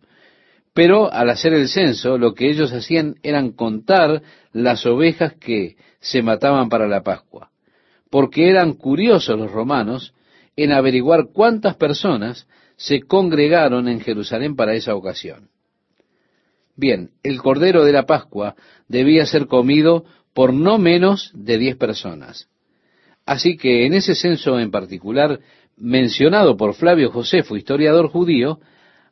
Pero al hacer el censo, lo que ellos hacían eran contar las ovejas que se mataban para la Pascua, porque eran curiosos los romanos en averiguar cuántas personas se congregaron en Jerusalén para esa ocasión. Bien, el cordero de la Pascua debía ser comido por no menos de diez personas. Así que en ese censo en particular, mencionado por Flavio Josefo, historiador judío,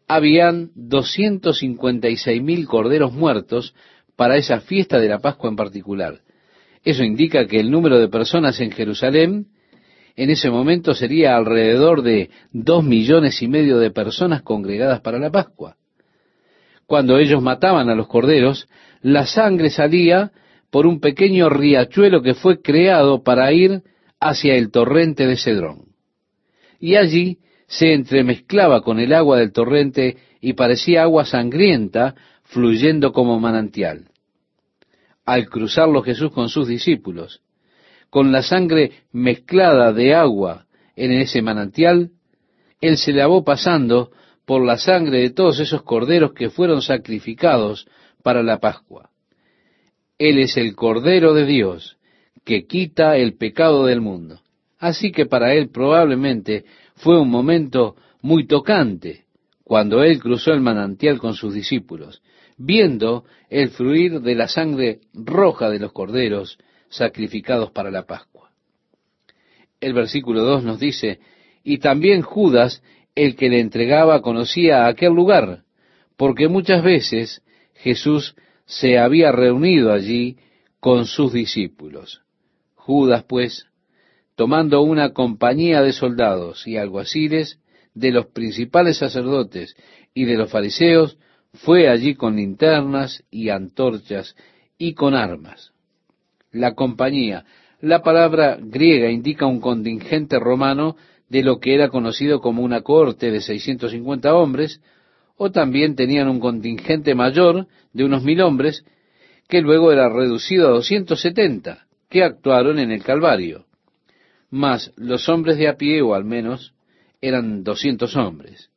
habían 256 mil corderos muertos para esa fiesta de la Pascua en particular. Eso indica que el número de personas en Jerusalén en ese momento sería alrededor de dos millones y medio de personas congregadas para la Pascua. Cuando ellos mataban a los corderos, la sangre salía por un pequeño riachuelo que fue creado para ir hacia el torrente de Cedrón. Y allí se entremezclaba con el agua del torrente y parecía agua sangrienta fluyendo como manantial. Al cruzarlo Jesús con sus discípulos, con la sangre mezclada de agua en ese manantial, Él se lavó pasando por la sangre de todos esos corderos que fueron sacrificados para la Pascua. Él es el Cordero de Dios que quita el pecado del mundo. Así que para Él probablemente fue un momento muy tocante cuando Él cruzó el manantial con sus discípulos, viendo el fluir de la sangre roja de los corderos sacrificados para la Pascua. El versículo 2 nos dice, y también Judas, el que le entregaba conocía aquel lugar, porque muchas veces Jesús se había reunido allí con sus discípulos. Judas, pues, tomando una compañía de soldados y alguaciles, de los principales sacerdotes y de los fariseos, fue allí con linternas y antorchas y con armas. La compañía, la palabra griega indica un contingente romano de lo que era conocido como una corte de 650 hombres, o también tenían un contingente mayor de unos mil hombres, que luego era reducido a 270, que actuaron en el Calvario. Mas los hombres de a pie, o al menos, eran 200 hombres.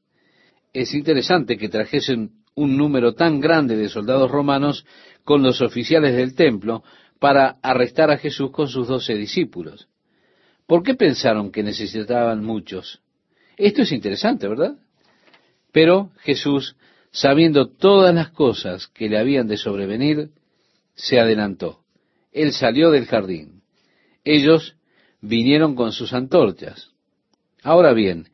Es interesante que trajesen un número tan grande de soldados romanos con los oficiales del templo para arrestar a Jesús con sus doce discípulos. ¿Por qué pensaron que necesitaban muchos? Esto es interesante, ¿verdad? Pero Jesús, sabiendo todas las cosas que le habían de sobrevenir, se adelantó. Él salió del jardín. Ellos vinieron con sus antorchas. Ahora bien,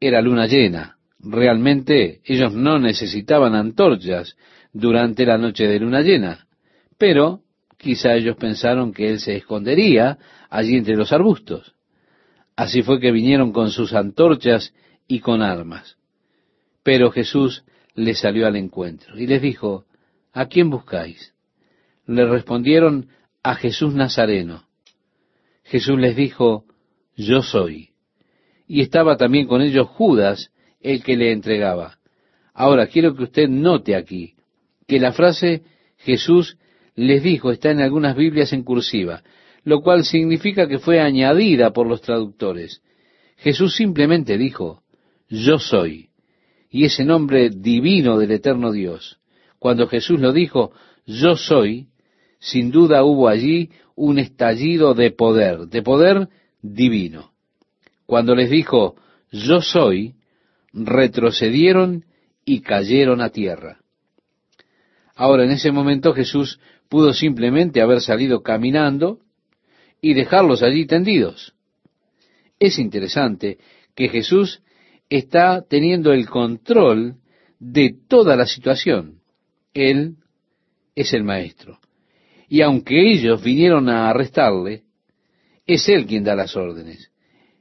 era luna llena. Realmente ellos no necesitaban antorchas durante la noche de luna llena, pero quizá ellos pensaron que él se escondería allí entre los arbustos. Así fue que vinieron con sus antorchas y con armas. Pero Jesús les salió al encuentro y les dijo, ¿a quién buscáis? Le respondieron, a Jesús Nazareno. Jesús les dijo, yo soy. Y estaba también con ellos Judas, el que le entregaba. Ahora, quiero que usted note aquí que la frase Jesús les dijo está en algunas Biblias en cursiva, lo cual significa que fue añadida por los traductores. Jesús simplemente dijo, yo soy, y ese nombre divino del eterno Dios. Cuando Jesús lo dijo, yo soy, sin duda hubo allí un estallido de poder, de poder divino. Cuando les dijo, yo soy, retrocedieron y cayeron a tierra. Ahora, en ese momento Jesús pudo simplemente haber salido caminando y dejarlos allí tendidos. Es interesante que Jesús está teniendo el control de toda la situación. Él es el maestro. Y aunque ellos vinieron a arrestarle, es Él quien da las órdenes.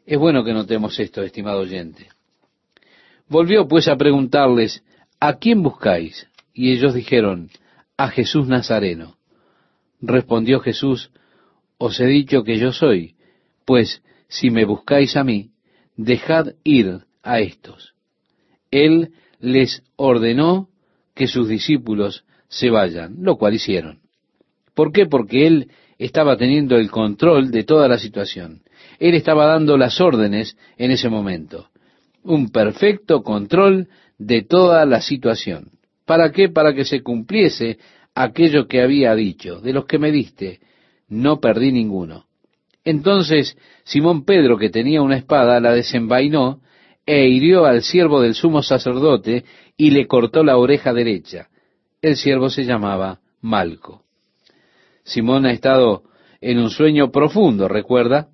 Es bueno que notemos esto, estimado oyente. Volvió pues a preguntarles, ¿a quién buscáis? Y ellos dijeron, a Jesús Nazareno. Respondió Jesús, os he dicho que yo soy, pues si me buscáis a mí, dejad ir a estos. Él les ordenó que sus discípulos se vayan, lo cual hicieron. ¿Por qué? Porque Él estaba teniendo el control de toda la situación. Él estaba dando las órdenes en ese momento un perfecto control de toda la situación. ¿Para qué? Para que se cumpliese aquello que había dicho, de los que me diste, no perdí ninguno. Entonces Simón Pedro, que tenía una espada, la desenvainó e hirió al siervo del sumo sacerdote y le cortó la oreja derecha. El siervo se llamaba Malco. Simón ha estado en un sueño profundo, recuerda,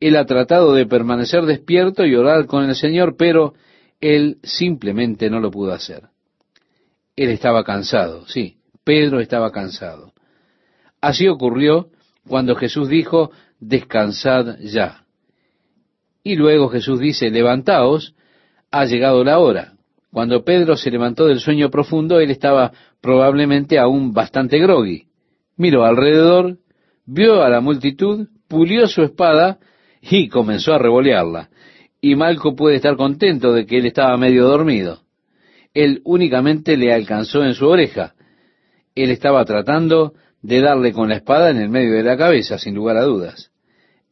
él ha tratado de permanecer despierto y orar con el Señor, pero él simplemente no lo pudo hacer. Él estaba cansado, sí, Pedro estaba cansado. Así ocurrió cuando Jesús dijo, descansad ya. Y luego Jesús dice, levantaos, ha llegado la hora. Cuando Pedro se levantó del sueño profundo, él estaba probablemente aún bastante groggy. Miró alrededor, vio a la multitud, pulió su espada y comenzó a revolearla. Y Malco puede estar contento de que él estaba medio dormido. Él únicamente le alcanzó en su oreja. Él estaba tratando de darle con la espada en el medio de la cabeza, sin lugar a dudas.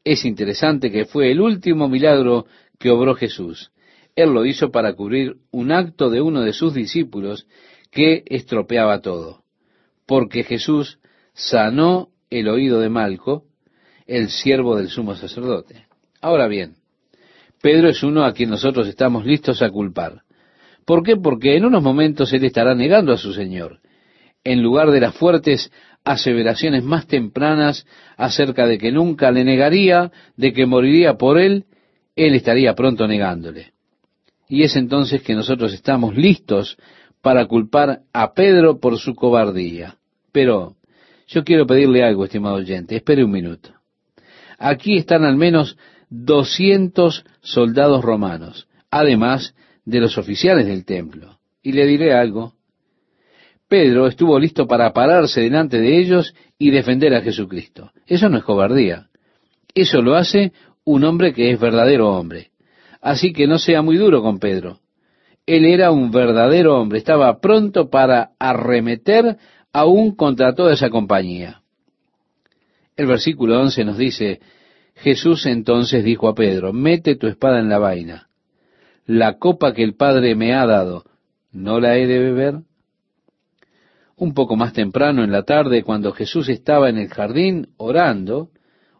Es interesante que fue el último milagro que obró Jesús. Él lo hizo para cubrir un acto de uno de sus discípulos que estropeaba todo. Porque Jesús sanó el oído de Malco el siervo del sumo sacerdote. Ahora bien, Pedro es uno a quien nosotros estamos listos a culpar. ¿Por qué? Porque en unos momentos él estará negando a su Señor, en lugar de las fuertes aseveraciones más tempranas acerca de que nunca le negaría, de que moriría por él, él estaría pronto negándole. Y es entonces que nosotros estamos listos para culpar a Pedro por su cobardía. Pero yo quiero pedirle algo, estimado oyente, espere un minuto. Aquí están al menos 200 soldados romanos, además de los oficiales del templo. Y le diré algo. Pedro estuvo listo para pararse delante de ellos y defender a Jesucristo. Eso no es cobardía. Eso lo hace un hombre que es verdadero hombre. Así que no sea muy duro con Pedro. Él era un verdadero hombre, estaba pronto para arremeter aún contra toda esa compañía. El versículo 11 nos dice, Jesús entonces dijo a Pedro, mete tu espada en la vaina. La copa que el Padre me ha dado, ¿no la he de beber? Un poco más temprano en la tarde, cuando Jesús estaba en el jardín orando,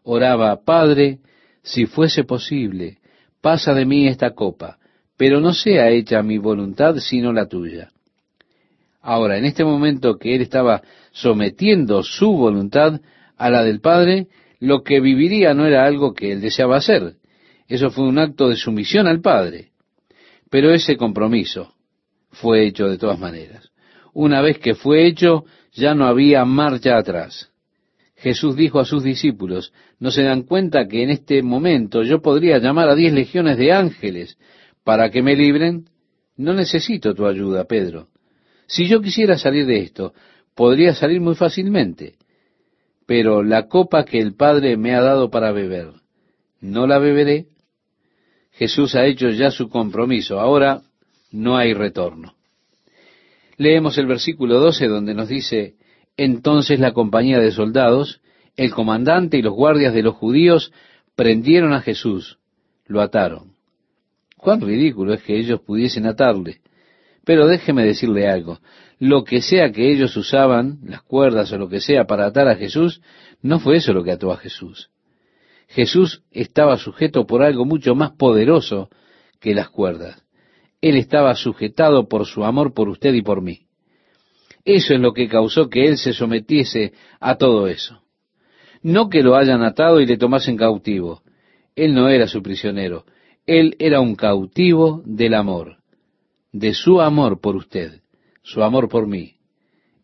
oraba, Padre, si fuese posible, pasa de mí esta copa, pero no sea hecha mi voluntad sino la tuya. Ahora, en este momento que él estaba sometiendo su voluntad a la del Padre, lo que viviría no era algo que él deseaba hacer. Eso fue un acto de sumisión al Padre. Pero ese compromiso fue hecho de todas maneras. Una vez que fue hecho, ya no había marcha atrás. Jesús dijo a sus discípulos, ¿no se dan cuenta que en este momento yo podría llamar a diez legiones de ángeles para que me libren? No necesito tu ayuda, Pedro. Si yo quisiera salir de esto, podría salir muy fácilmente. Pero la copa que el Padre me ha dado para beber, ¿no la beberé? Jesús ha hecho ya su compromiso, ahora no hay retorno. Leemos el versículo 12 donde nos dice, entonces la compañía de soldados, el comandante y los guardias de los judíos prendieron a Jesús, lo ataron. Cuán ridículo es que ellos pudiesen atarle. Pero déjeme decirle algo. Lo que sea que ellos usaban, las cuerdas o lo que sea, para atar a Jesús, no fue eso lo que ató a Jesús. Jesús estaba sujeto por algo mucho más poderoso que las cuerdas. Él estaba sujetado por su amor por usted y por mí. Eso es lo que causó que Él se sometiese a todo eso. No que lo hayan atado y le tomasen cautivo. Él no era su prisionero. Él era un cautivo del amor, de su amor por usted, su amor por mí.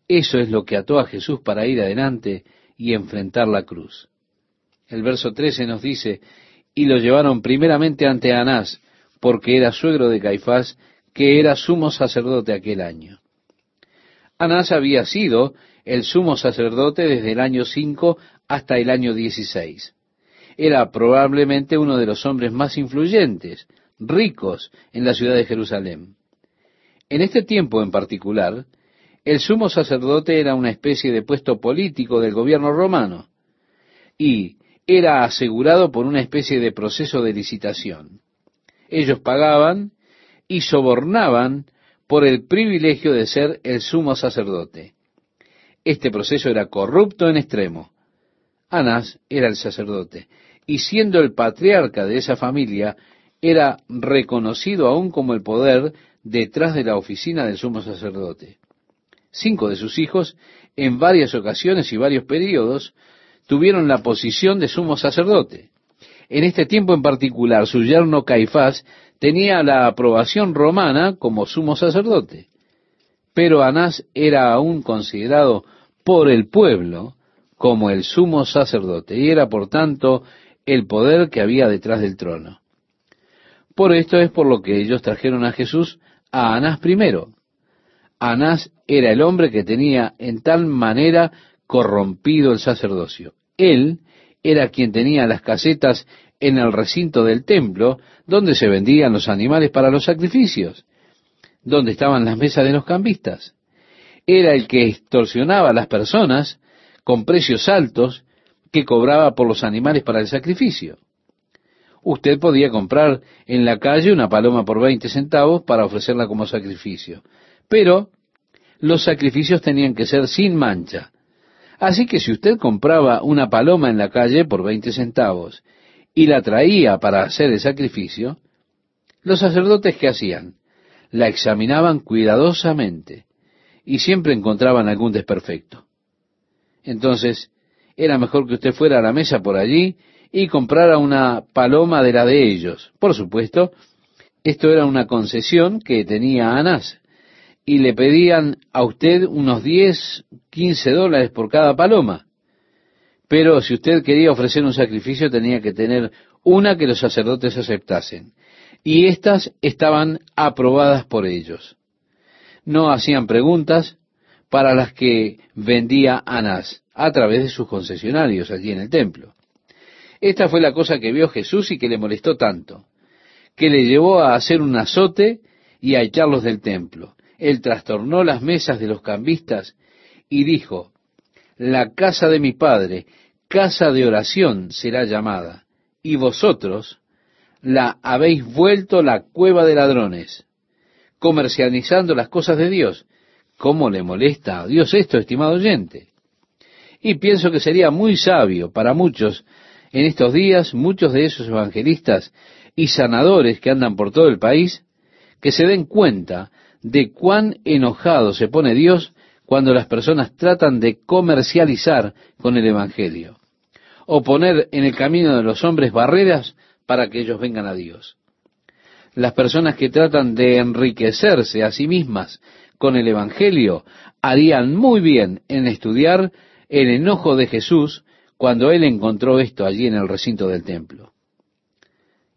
Eso es lo que ató a Jesús para ir adelante y enfrentar la cruz. El verso 13 nos dice, y lo llevaron primeramente ante Anás, porque era suegro de Caifás, que era sumo sacerdote aquel año. Anás había sido el sumo sacerdote desde el año 5 hasta el año 16. Era probablemente uno de los hombres más influyentes, ricos en la ciudad de Jerusalén. En este tiempo en particular, el sumo sacerdote era una especie de puesto político del gobierno romano y era asegurado por una especie de proceso de licitación. Ellos pagaban y sobornaban por el privilegio de ser el sumo sacerdote. Este proceso era corrupto en extremo. Anás era el sacerdote, y siendo el patriarca de esa familia, era reconocido aún como el poder detrás de la oficina del sumo sacerdote. Cinco de sus hijos, en varias ocasiones y varios periodos, tuvieron la posición de sumo sacerdote. En este tiempo en particular, su yerno Caifás tenía la aprobación romana como sumo sacerdote, pero Anás era aún considerado por el pueblo como el sumo sacerdote y era por tanto el poder que había detrás del trono. Por esto es por lo que ellos trajeron a Jesús a Anás primero. Anás era el hombre que tenía en tal manera corrompido el sacerdocio. Él era quien tenía las casetas en el recinto del templo donde se vendían los animales para los sacrificios, donde estaban las mesas de los cambistas. Era el que extorsionaba a las personas con precios altos que cobraba por los animales para el sacrificio. Usted podía comprar en la calle una paloma por 20 centavos para ofrecerla como sacrificio, pero los sacrificios tenían que ser sin mancha. Así que si usted compraba una paloma en la calle por 20 centavos y la traía para hacer el sacrificio, los sacerdotes que hacían, la examinaban cuidadosamente y siempre encontraban algún desperfecto. Entonces, era mejor que usted fuera a la mesa por allí y comprara una paloma de la de ellos. Por supuesto, Esto era una concesión que tenía Anás y le pedían a usted unos 10, 15 dólares por cada paloma. Pero si usted quería ofrecer un sacrificio tenía que tener una que los sacerdotes aceptasen. Y éstas estaban aprobadas por ellos. No hacían preguntas para las que vendía Anás a través de sus concesionarios allí en el templo. Esta fue la cosa que vio Jesús y que le molestó tanto, que le llevó a hacer un azote y a echarlos del templo él trastornó las mesas de los cambistas y dijo, la casa de mi padre, casa de oración será llamada, y vosotros la habéis vuelto la cueva de ladrones, comercializando las cosas de Dios. ¿Cómo le molesta a Dios esto, estimado oyente? Y pienso que sería muy sabio para muchos en estos días, muchos de esos evangelistas y sanadores que andan por todo el país, que se den cuenta de cuán enojado se pone Dios cuando las personas tratan de comercializar con el Evangelio, o poner en el camino de los hombres barreras para que ellos vengan a Dios. Las personas que tratan de enriquecerse a sí mismas con el Evangelio harían muy bien en estudiar el enojo de Jesús cuando él encontró esto allí en el recinto del templo.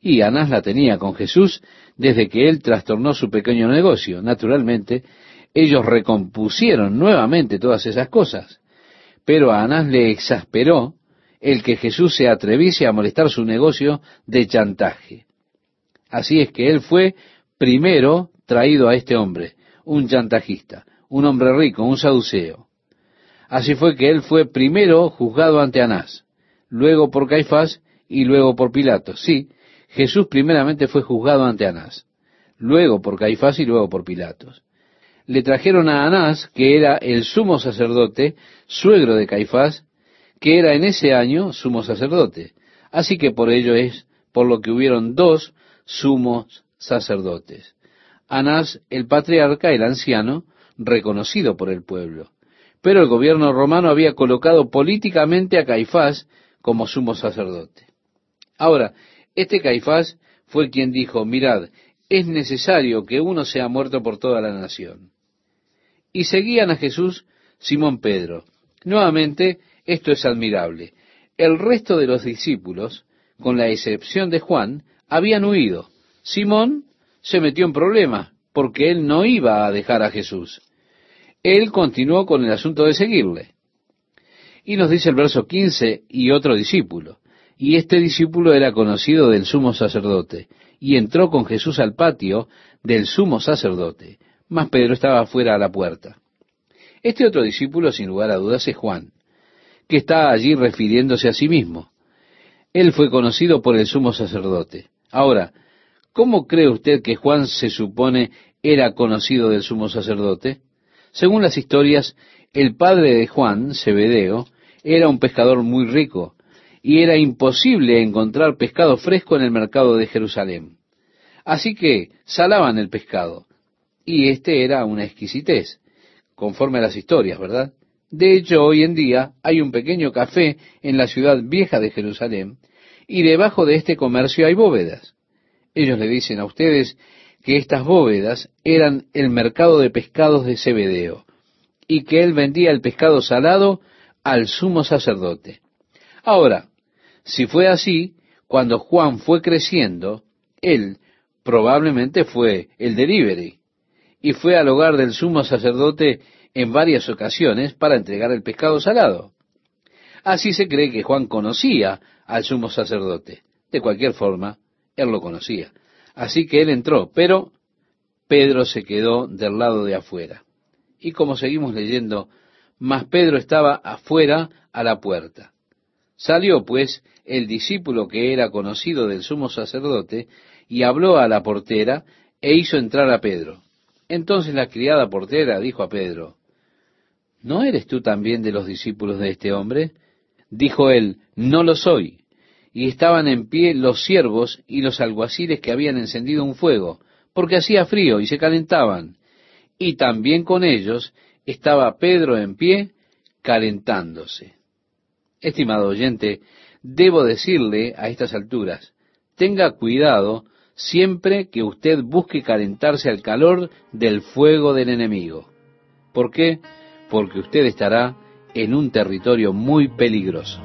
Y Anás la tenía con Jesús desde que él trastornó su pequeño negocio. Naturalmente, ellos recompusieron nuevamente todas esas cosas. Pero a Anás le exasperó el que Jesús se atreviese a molestar su negocio de chantaje. Así es que él fue primero traído a este hombre, un chantajista, un hombre rico, un saduceo. Así fue que él fue primero juzgado ante Anás, luego por Caifás y luego por Pilato. Sí, Jesús primeramente fue juzgado ante Anás, luego por Caifás y luego por Pilatos. Le trajeron a Anás, que era el sumo sacerdote, suegro de Caifás, que era en ese año sumo sacerdote. Así que por ello es por lo que hubieron dos sumos sacerdotes. Anás, el patriarca, el anciano, reconocido por el pueblo. Pero el gobierno romano había colocado políticamente a Caifás como sumo sacerdote. Ahora, este Caifás fue quien dijo, mirad, es necesario que uno sea muerto por toda la nación. Y seguían a Jesús Simón Pedro. Nuevamente, esto es admirable. El resto de los discípulos, con la excepción de Juan, habían huido. Simón se metió en problemas porque él no iba a dejar a Jesús. Él continuó con el asunto de seguirle. Y nos dice el verso 15, y otro discípulo. Y este discípulo era conocido del sumo sacerdote, y entró con Jesús al patio del sumo sacerdote, mas Pedro estaba fuera a la puerta. Este otro discípulo, sin lugar a dudas, es Juan, que está allí refiriéndose a sí mismo. Él fue conocido por el sumo sacerdote. Ahora, ¿cómo cree usted que Juan se supone era conocido del sumo sacerdote? Según las historias, el padre de Juan, Zebedeo, era un pescador muy rico, y era imposible encontrar pescado fresco en el mercado de Jerusalén. Así que salaban el pescado, y este era una exquisitez, conforme a las historias, ¿verdad? De hecho, hoy en día hay un pequeño café en la ciudad vieja de Jerusalén, y debajo de este comercio hay bóvedas. Ellos le dicen a ustedes que estas bóvedas eran el mercado de pescados de Zebedeo, y que él vendía el pescado salado al sumo sacerdote. Ahora, si fue así, cuando Juan fue creciendo, él probablemente fue el delivery y fue al hogar del sumo sacerdote en varias ocasiones para entregar el pescado salado. Así se cree que Juan conocía al sumo sacerdote. De cualquier forma, él lo conocía. Así que él entró, pero Pedro se quedó del lado de afuera. Y como seguimos leyendo, más Pedro estaba afuera a la puerta. Salió pues el discípulo que era conocido del sumo sacerdote y habló a la portera e hizo entrar a Pedro. Entonces la criada portera dijo a Pedro, ¿no eres tú también de los discípulos de este hombre? Dijo él, no lo soy. Y estaban en pie los siervos y los alguaciles que habían encendido un fuego, porque hacía frío y se calentaban. Y también con ellos estaba Pedro en pie calentándose. Estimado oyente, debo decirle a estas alturas, tenga cuidado siempre que usted busque calentarse al calor del fuego del enemigo. ¿Por qué? Porque usted estará en un territorio muy peligroso.